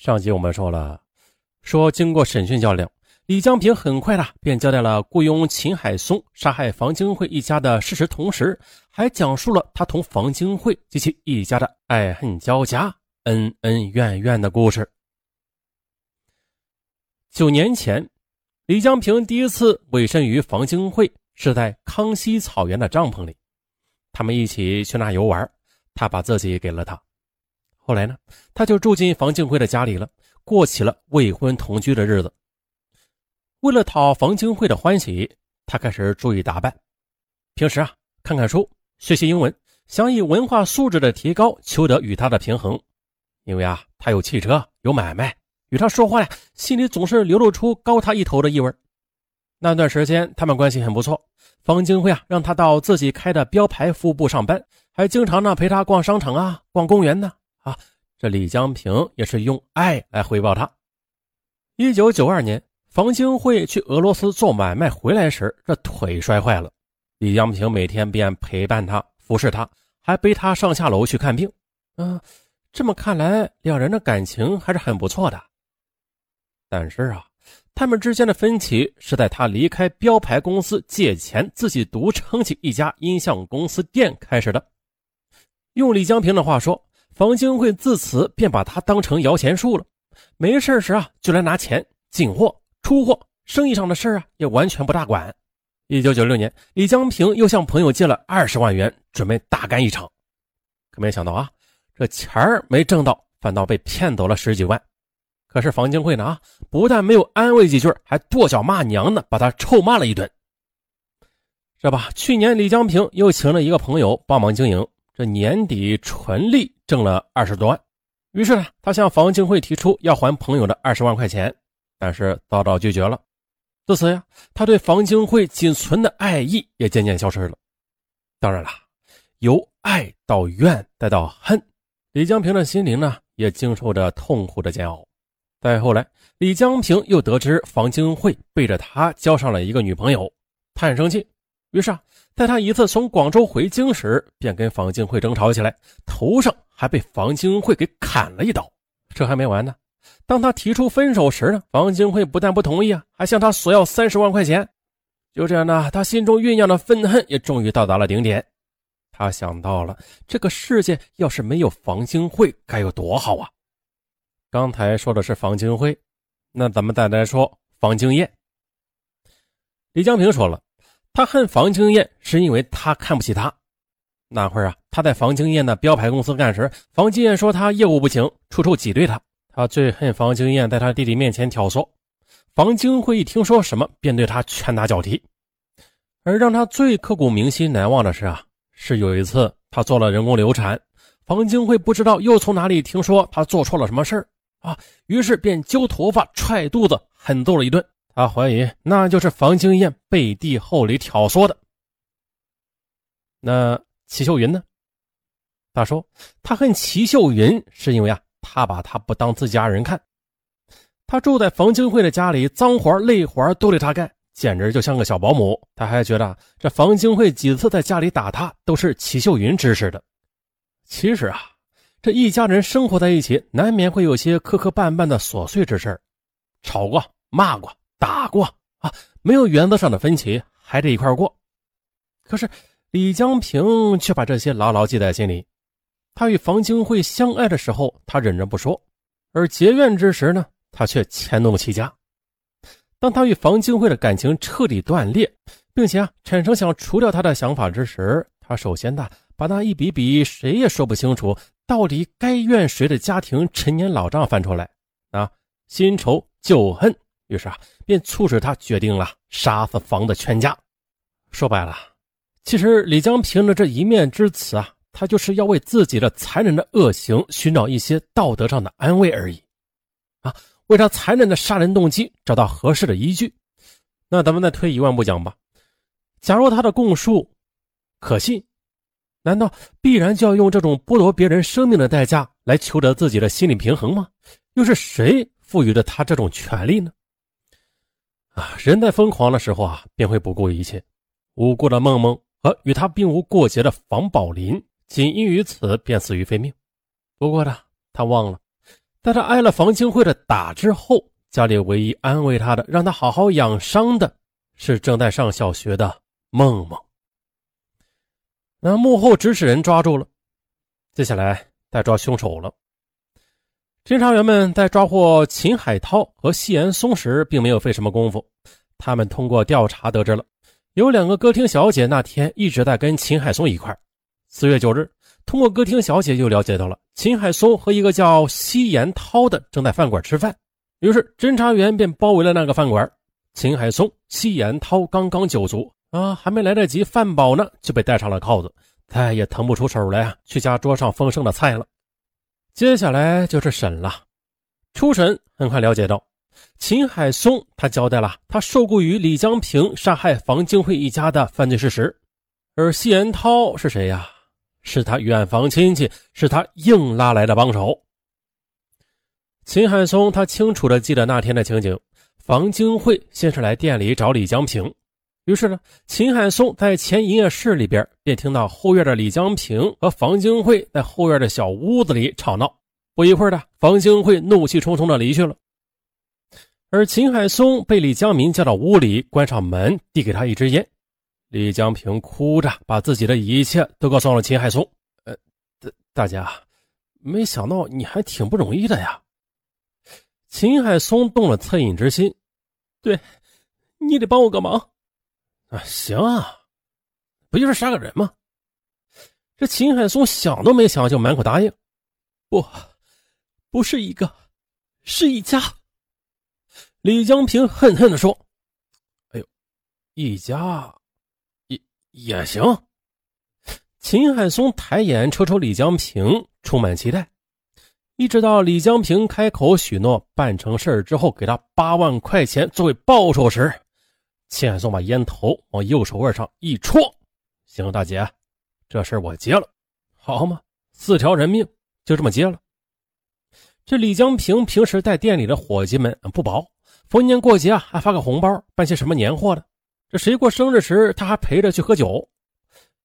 上集我们说了，说经过审讯较量，李江平很快的便交代了雇佣秦海松杀害房金慧一家的事实，同时还讲述了他同房金慧及其一家的爱恨交加、恩恩怨怨的故事。九年前，李江平第一次委身于房金慧，是在康熙草原的帐篷里，他们一起去那游玩，他把自己给了他。后来呢，他就住进房静慧的家里了，过起了未婚同居的日子。为了讨房静慧的欢喜，他开始注意打扮，平时啊看看书，学习英文，想以文化素质的提高求得与他的平衡。因为啊，他有汽车，有买卖，与他说话呀，心里总是流露出高他一头的意味。那段时间，他们关系很不错。房金慧啊，让他到自己开的标牌服务部上班，还经常呢陪他逛商场啊，逛公园呢。啊这李江平也是用爱来回报他。一九九二年，房金慧去俄罗斯做买卖回来时，这腿摔坏了。李江平每天便陪伴他，服侍他，还背他上下楼去看病。嗯，这么看来，两人的感情还是很不错的。但是啊，他们之间的分歧是在他离开标牌公司借钱，自己独撑起一家音像公司店开始的。用李江平的话说。房金慧自此便把他当成摇钱树了，没事时啊就来拿钱进货出货，生意上的事啊也完全不大管。一九九六年，李江平又向朋友借了二十万元，准备大干一场，可没想到啊，这钱儿没挣到，反倒被骗走了十几万。可是房金慧呢啊，不但没有安慰几句，还跺脚骂娘呢，把他臭骂了一顿。这吧，去年李江平又请了一个朋友帮忙经营。这年底纯利挣了二十多万，于是呢，他向房金慧提出要还朋友的二十万块钱，但是遭到拒绝了。自此呀，他对房金慧仅存的爱意也渐渐消失了。当然了，由爱到怨再到恨，李江平的心灵呢也经受着痛苦的煎熬。再后来，李江平又得知房金慧背着他交上了一个女朋友，他很生气。于是啊，在他一次从广州回京时，便跟房金慧争吵起来，头上还被房金慧给砍了一刀。这还没完呢，当他提出分手时呢，房金慧不但不同意啊，还向他索要三十万块钱。就这样呢，他心中酝酿的愤恨也终于到达了顶点。他想到了这个世界要是没有房金慧该有多好啊！刚才说的是房金慧，那咱们再来说房金燕。李江平说了。他恨房经燕，是因为他看不起他。那会儿啊，他在房经燕的标牌公司干时，房经燕说他业务不行，处处挤兑他。他最恨房经燕在他弟弟面前挑唆。房经慧一听说什么，便对他拳打脚踢。而让他最刻骨铭心、难忘的是啊，是有一次他做了人工流产，房经慧不知道又从哪里听说他做错了什么事儿啊，于是便揪头发、踹肚子，狠揍了一顿。他怀疑那就是房经燕背地后里挑唆的。那齐秀云呢？他说他恨齐秀云是因为啊，他把他不当自家人看。他住在房清慧的家里，脏活累活都得他干，简直就像个小保姆。他还觉得这房清慧几次在家里打他，都是齐秀云指使的。其实啊，这一家人生活在一起，难免会有些磕磕绊绊的琐碎之事吵过、骂过。打过啊，没有原则上的分歧，还得一块过。可是李江平却把这些牢牢记在心里。他与房金慧相爱的时候，他忍着不说；而结怨之时呢，他却迁怒齐家。当他与房金慧的感情彻底断裂，并且啊产生想除掉他的想法之时，他首先呢把那一笔笔谁也说不清楚到底该怨谁的家庭陈年老账翻出来啊，新仇旧恨。于是啊，便促使他决定了杀死房的全家。说白了，其实李江平的这一面之词啊，他就是要为自己的残忍的恶行寻找一些道德上的安慰而已，啊，为他残忍的杀人动机找到合适的依据。那咱们再退一万步讲吧，假如他的供述可信，难道必然就要用这种剥夺别人生命的代价来求得自己的心理平衡吗？又是谁赋予了他这种权利呢？啊，人在疯狂的时候啊，便会不顾一切。无辜的梦梦和与他并无过节的房宝林，仅因于此便死于非命。不过呢，他忘了，在他挨了房清慧的打之后，家里唯一安慰他的、让他好好养伤的，是正在上小学的梦梦。那幕后指使人抓住了，接下来再抓凶手了。侦查员们在抓获秦海涛和西岩松时，并没有费什么功夫。他们通过调查得知了，有两个歌厅小姐那天一直在跟秦海松一块四月九日，通过歌厅小姐又了解到了秦海松和一个叫西岩涛的正在饭馆吃饭。于是侦查员便包围了那个饭馆。秦海松、西岩涛刚刚酒足啊，还没来得及饭饱呢，就被戴上了铐子，再也腾不出手来啊，去夹桌上丰盛的菜了。接下来就是审了。初审很快了解到，秦海松他交代了他受雇于李江平杀害房金慧一家的犯罪事实，而谢延涛是谁呀？是他远房亲戚，是他硬拉来的帮手。秦海松他清楚地记得那天的情景：房金慧先是来店里找李江平，于是呢，秦海松在前营业室里边便听到后院的李江平和房金慧在后院的小屋子里吵闹。不一会儿的，房金慧怒气冲冲的离去了，而秦海松被李江明叫到屋里，关上门，递给他一支烟。李江平哭着把自己的一切都告诉了秦海松。呃，大大家，没想到你还挺不容易的呀。秦海松动了恻隐之心，对，你得帮我个忙。啊，行啊，不就是杀个人吗？这秦海松想都没想就满口答应。不。不是一个，是一家。李江平恨恨地说：“哎呦，一家也也行。”秦海松抬眼瞅瞅李江平，充满期待。一直到李江平开口许诺办成事之后给他八万块钱作为报酬时，秦海松把烟头往右手腕上一戳：“行，大姐，这事我接了，好嘛，四条人命就这么接了。”这李江平平时带店里的伙计们不薄，逢年过节啊还发个红包，办些什么年货的。这谁过生日时，他还陪着去喝酒。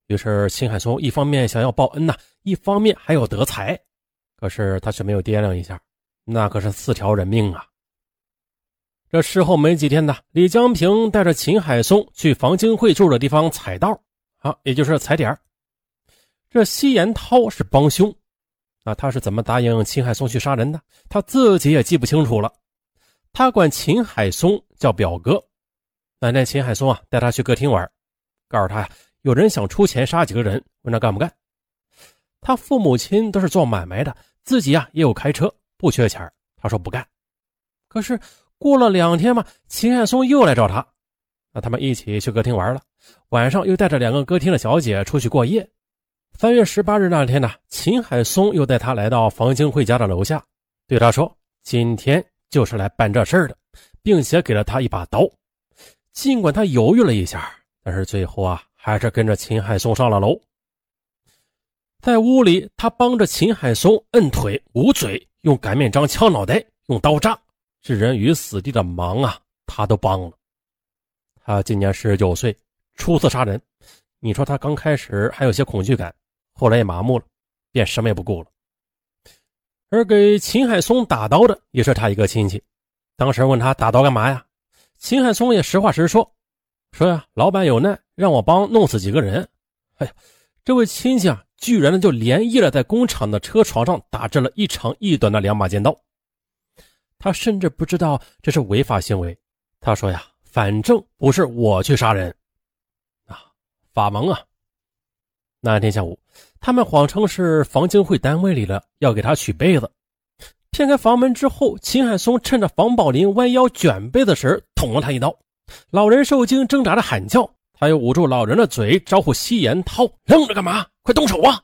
于是秦海松一方面想要报恩呐，一方面还要得财，可是他却没有掂量一下，那可是四条人命啊。这事后没几天呢，李江平带着秦海松去房金慧住的地方踩道，啊，也就是踩点这西延涛是帮凶。啊他是怎么答应秦海松去杀人的？他自己也记不清楚了。他管秦海松叫表哥。那天秦海松啊带他去歌厅玩，告诉他呀，有人想出钱杀几个人，问他干不干。他父母亲都是做买卖的，自己啊也有开车，不缺钱。他说不干。可是过了两天嘛，秦海松又来找他，那他们一起去歌厅玩了，晚上又带着两个歌厅的小姐出去过夜。三月十八日那天呢，秦海松又带他来到房金慧家的楼下，对他说：“今天就是来办这事儿的，并且给了他一把刀。”尽管他犹豫了一下，但是最后啊，还是跟着秦海松上了楼。在屋里，他帮着秦海松摁腿、捂嘴，用擀面杖敲脑袋，用刀扎，置人于死地的忙啊，他都帮了。他今年十九岁，初次杀人。你说他刚开始还有些恐惧感。后来也麻木了，便什么也不顾了。而给秦海松打刀的也是他一个亲戚。当时问他打刀干嘛呀？秦海松也实话实说，说呀，老板有难，让我帮弄死几个人。哎呀，这位亲戚啊，居然呢就连夜的在工厂的车床上打制了一长一短的两把尖刀。他甚至不知道这是违法行为。他说呀，反正不是我去杀人啊，法盲啊。那天下午，他们谎称是房金会单位里的，要给他取被子。骗开房门之后，秦海松趁着房宝林弯腰卷被子时，捅了他一刀。老人受惊，挣扎着喊叫。他又捂住老人的嘴，招呼西延涛：“愣着干嘛？快动手啊！”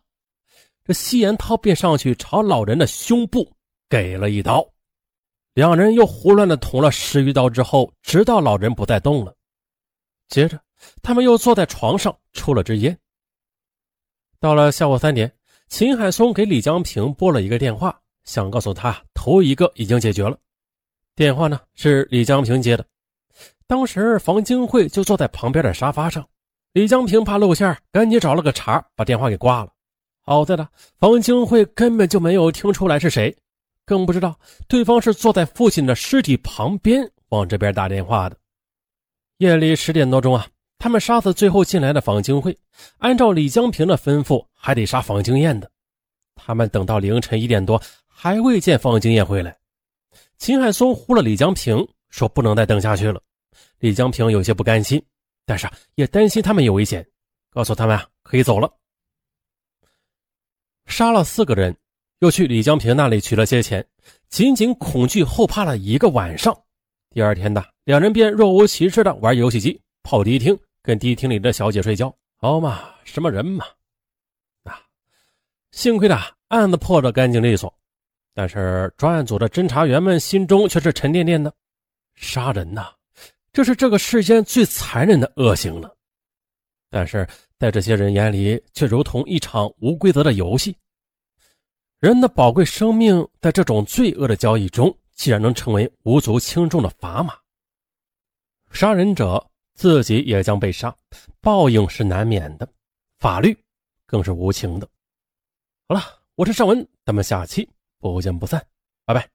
这西延涛便上去朝老人的胸部给了一刀。两人又胡乱的捅了十余刀之后，直到老人不再动了。接着，他们又坐在床上抽了支烟。到了下午三点，秦海松给李江平拨了一个电话，想告诉他头一个已经解决了。电话呢是李江平接的，当时房金慧就坐在旁边的沙发上。李江平怕露馅，赶紧找了个茬把电话给挂了。好在呢，房金慧根本就没有听出来是谁，更不知道对方是坐在父亲的尸体旁边往这边打电话的。夜里十点多钟啊，他们杀死最后进来的房清慧，按照李江平的吩咐，还得杀房经燕的。他们等到凌晨一点多，还未见房经燕回来。秦海松呼了李江平，说不能再等下去了。李江平有些不甘心，但是也担心他们有危险，告诉他们啊可以走了。杀了四个人，又去李江平那里取了些钱，仅仅恐惧后怕了一个晚上。第二天呢，两人便若无其事的玩游戏机、泡迪厅，跟迪厅里的小姐睡觉。好嘛，什么人嘛！啊，幸亏的案子破得干净利索，但是专案组的侦查员们心中却是沉甸甸的。杀人呐，这是这个世间最残忍的恶行了。但是在这些人眼里，却如同一场无规则的游戏。人的宝贵生命，在这种罪恶的交易中，竟然能成为无足轻重的砝码。杀人者自己也将被杀，报应是难免的，法律更是无情的。好了，我是尚文，咱们下期不见不散，拜拜。